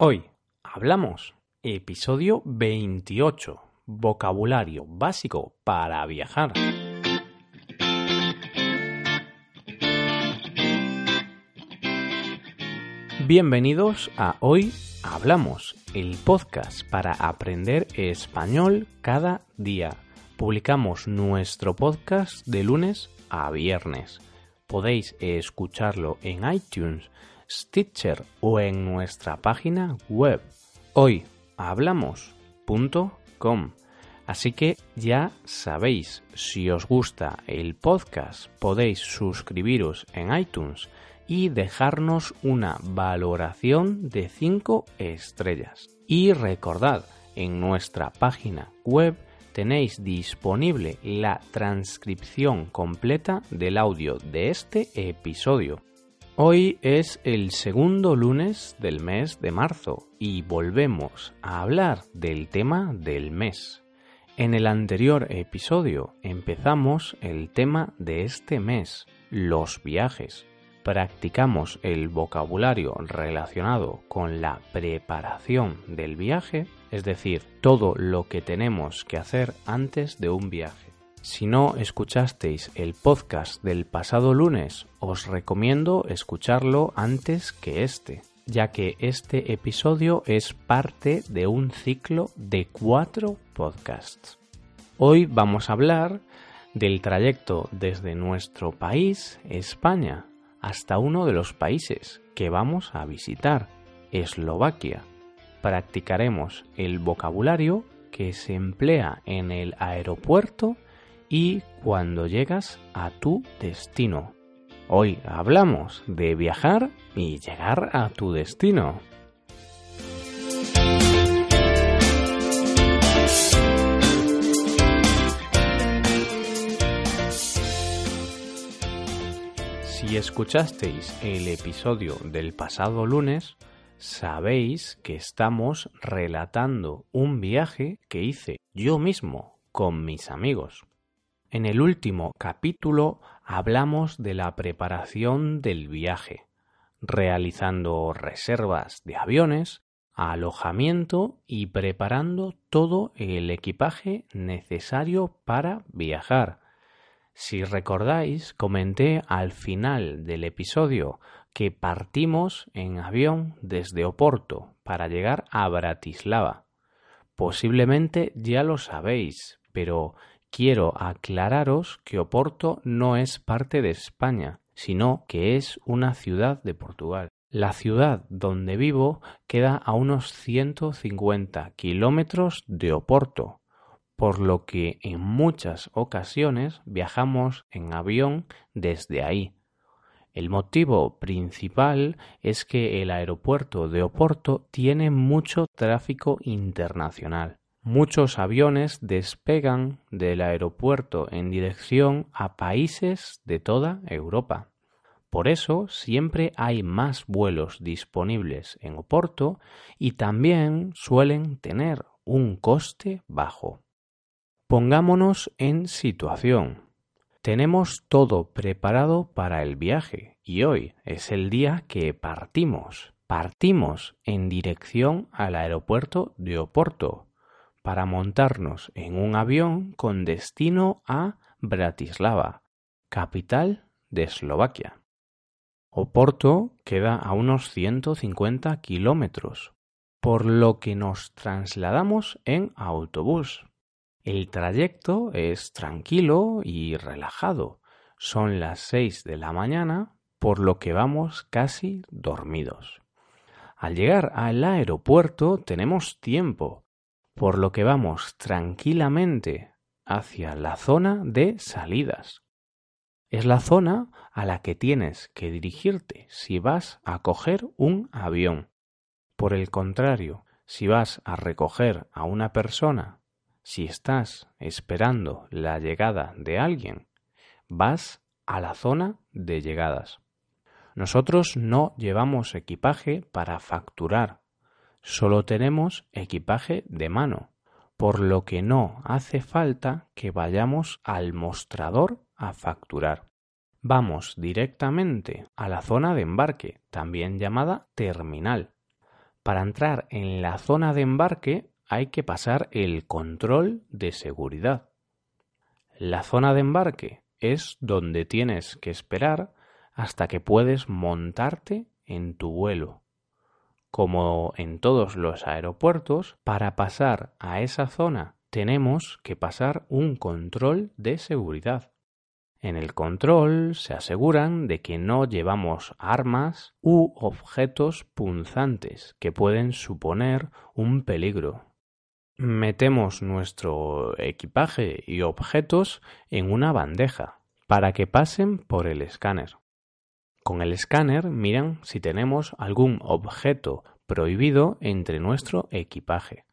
Hoy hablamos episodio 28, vocabulario básico para viajar. Bienvenidos a Hoy Hablamos, el podcast para aprender español cada día. Publicamos nuestro podcast de lunes a viernes. Podéis escucharlo en iTunes Stitcher o en nuestra página web hoyhablamos.com. Así que ya sabéis, si os gusta el podcast podéis suscribiros en iTunes y dejarnos una valoración de 5 estrellas. Y recordad, en nuestra página web tenéis disponible la transcripción completa del audio de este episodio Hoy es el segundo lunes del mes de marzo y volvemos a hablar del tema del mes. En el anterior episodio empezamos el tema de este mes, los viajes. Practicamos el vocabulario relacionado con la preparación del viaje, es decir, todo lo que tenemos que hacer antes de un viaje. Si no escuchasteis el podcast del pasado lunes, os recomiendo escucharlo antes que este, ya que este episodio es parte de un ciclo de cuatro podcasts. Hoy vamos a hablar del trayecto desde nuestro país, España, hasta uno de los países que vamos a visitar, Eslovaquia. Practicaremos el vocabulario que se emplea en el aeropuerto y cuando llegas a tu destino. Hoy hablamos de viajar y llegar a tu destino. Si escuchasteis el episodio del pasado lunes, sabéis que estamos relatando un viaje que hice yo mismo con mis amigos. En el último capítulo hablamos de la preparación del viaje, realizando reservas de aviones, alojamiento y preparando todo el equipaje necesario para viajar. Si recordáis, comenté al final del episodio que partimos en avión desde Oporto para llegar a Bratislava. Posiblemente ya lo sabéis, pero quiero aclararos que Oporto no es parte de España, sino que es una ciudad de Portugal. La ciudad donde vivo queda a unos 150 kilómetros de Oporto, por lo que en muchas ocasiones viajamos en avión desde ahí. El motivo principal es que el aeropuerto de Oporto tiene mucho tráfico internacional. Muchos aviones despegan del aeropuerto en dirección a países de toda Europa. Por eso siempre hay más vuelos disponibles en Oporto y también suelen tener un coste bajo. Pongámonos en situación. Tenemos todo preparado para el viaje y hoy es el día que partimos. Partimos en dirección al aeropuerto de Oporto para montarnos en un avión con destino a Bratislava, capital de Eslovaquia. Oporto queda a unos 150 kilómetros, por lo que nos trasladamos en autobús. El trayecto es tranquilo y relajado. Son las seis de la mañana, por lo que vamos casi dormidos. Al llegar al aeropuerto tenemos tiempo por lo que vamos tranquilamente hacia la zona de salidas. Es la zona a la que tienes que dirigirte si vas a coger un avión. Por el contrario, si vas a recoger a una persona, si estás esperando la llegada de alguien, vas a la zona de llegadas. Nosotros no llevamos equipaje para facturar Solo tenemos equipaje de mano, por lo que no hace falta que vayamos al mostrador a facturar. Vamos directamente a la zona de embarque, también llamada terminal. Para entrar en la zona de embarque hay que pasar el control de seguridad. La zona de embarque es donde tienes que esperar hasta que puedes montarte en tu vuelo. Como en todos los aeropuertos, para pasar a esa zona tenemos que pasar un control de seguridad. En el control se aseguran de que no llevamos armas u objetos punzantes que pueden suponer un peligro. Metemos nuestro equipaje y objetos en una bandeja para que pasen por el escáner. Con el escáner miran si tenemos algún objeto prohibido entre nuestro equipaje.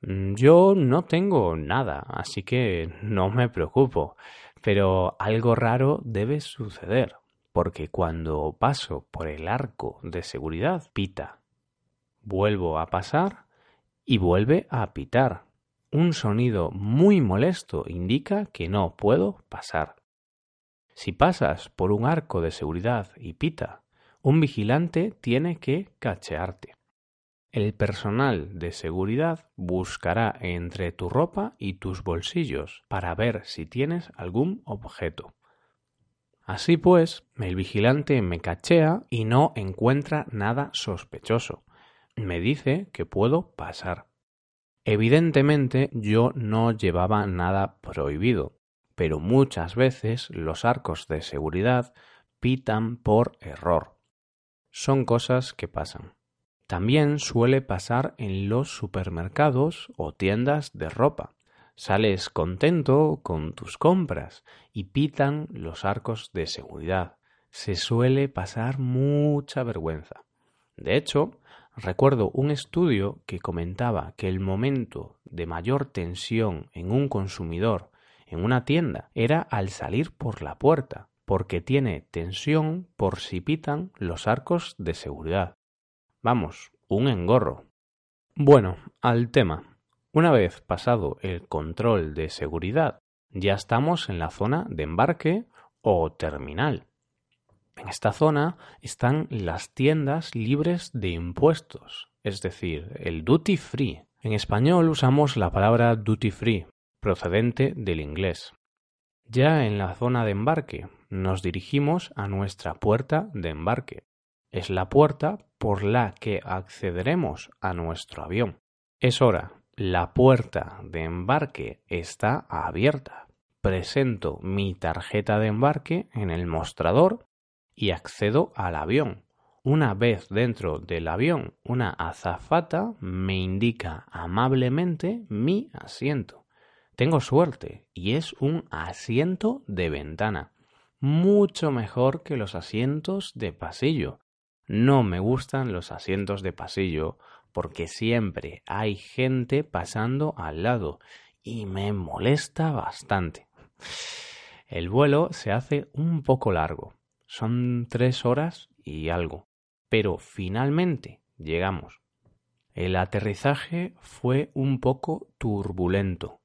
Mm, yo no tengo nada, así que no me preocupo, pero algo raro debe suceder, porque cuando paso por el arco de seguridad pita. Vuelvo a pasar y vuelve a pitar. Un sonido muy molesto indica que no puedo pasar. Si pasas por un arco de seguridad y pita, un vigilante tiene que cachearte. El personal de seguridad buscará entre tu ropa y tus bolsillos para ver si tienes algún objeto. Así pues, el vigilante me cachea y no encuentra nada sospechoso. Me dice que puedo pasar. Evidentemente yo no llevaba nada prohibido, pero muchas veces los arcos de seguridad pitan por error. Son cosas que pasan. También suele pasar en los supermercados o tiendas de ropa. Sales contento con tus compras y pitan los arcos de seguridad. Se suele pasar mucha vergüenza. De hecho, recuerdo un estudio que comentaba que el momento de mayor tensión en un consumidor en una tienda era al salir por la puerta, porque tiene tensión por si pitan los arcos de seguridad. Vamos, un engorro. Bueno, al tema. Una vez pasado el control de seguridad, ya estamos en la zona de embarque o terminal. En esta zona están las tiendas libres de impuestos, es decir, el duty free. En español usamos la palabra duty free, procedente del inglés. Ya en la zona de embarque nos dirigimos a nuestra puerta de embarque es la puerta por la que accederemos a nuestro avión. Es hora, la puerta de embarque está abierta. Presento mi tarjeta de embarque en el mostrador y accedo al avión. Una vez dentro del avión, una azafata me indica amablemente mi asiento. Tengo suerte y es un asiento de ventana, mucho mejor que los asientos de pasillo, no me gustan los asientos de pasillo porque siempre hay gente pasando al lado y me molesta bastante. El vuelo se hace un poco largo. Son tres horas y algo. Pero finalmente llegamos. El aterrizaje fue un poco turbulento.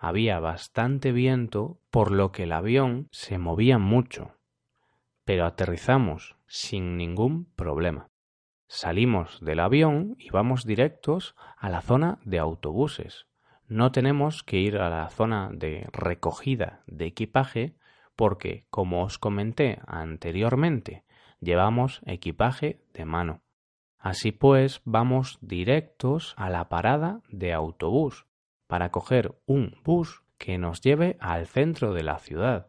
Había bastante viento, por lo que el avión se movía mucho pero aterrizamos sin ningún problema. Salimos del avión y vamos directos a la zona de autobuses. No tenemos que ir a la zona de recogida de equipaje porque, como os comenté anteriormente, llevamos equipaje de mano. Así pues, vamos directos a la parada de autobús para coger un bus que nos lleve al centro de la ciudad.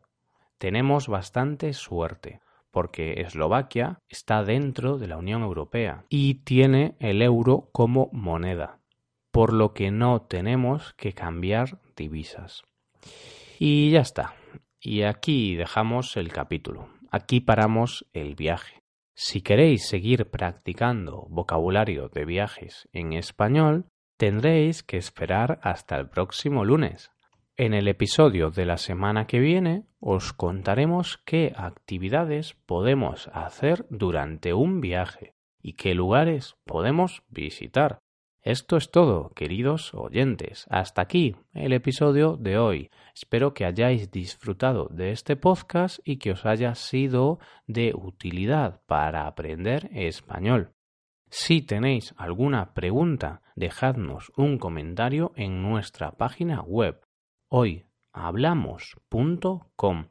Tenemos bastante suerte porque Eslovaquia está dentro de la Unión Europea y tiene el euro como moneda, por lo que no tenemos que cambiar divisas. Y ya está. Y aquí dejamos el capítulo. Aquí paramos el viaje. Si queréis seguir practicando vocabulario de viajes en español, tendréis que esperar hasta el próximo lunes. En el episodio de la semana que viene os contaremos qué actividades podemos hacer durante un viaje y qué lugares podemos visitar. Esto es todo, queridos oyentes. Hasta aquí el episodio de hoy. Espero que hayáis disfrutado de este podcast y que os haya sido de utilidad para aprender español. Si tenéis alguna pregunta, dejadnos un comentario en nuestra página web hoyhablamos.com.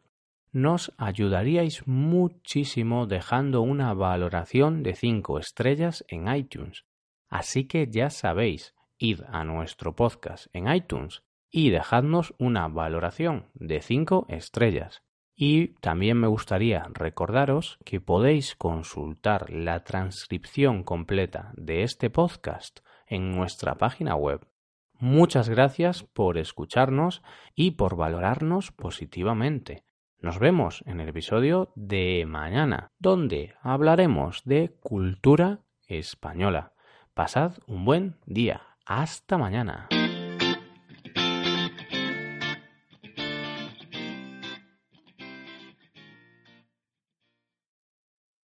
Nos ayudaríais muchísimo dejando una valoración de 5 estrellas en iTunes. Así que ya sabéis, id a nuestro podcast en iTunes y dejadnos una valoración de 5 estrellas. Y también me gustaría recordaros que podéis consultar la transcripción completa de este podcast en nuestra página web. Muchas gracias por escucharnos y por valorarnos positivamente. Nos vemos en el episodio de mañana, donde hablaremos de cultura española. Pasad un buen día. Hasta mañana.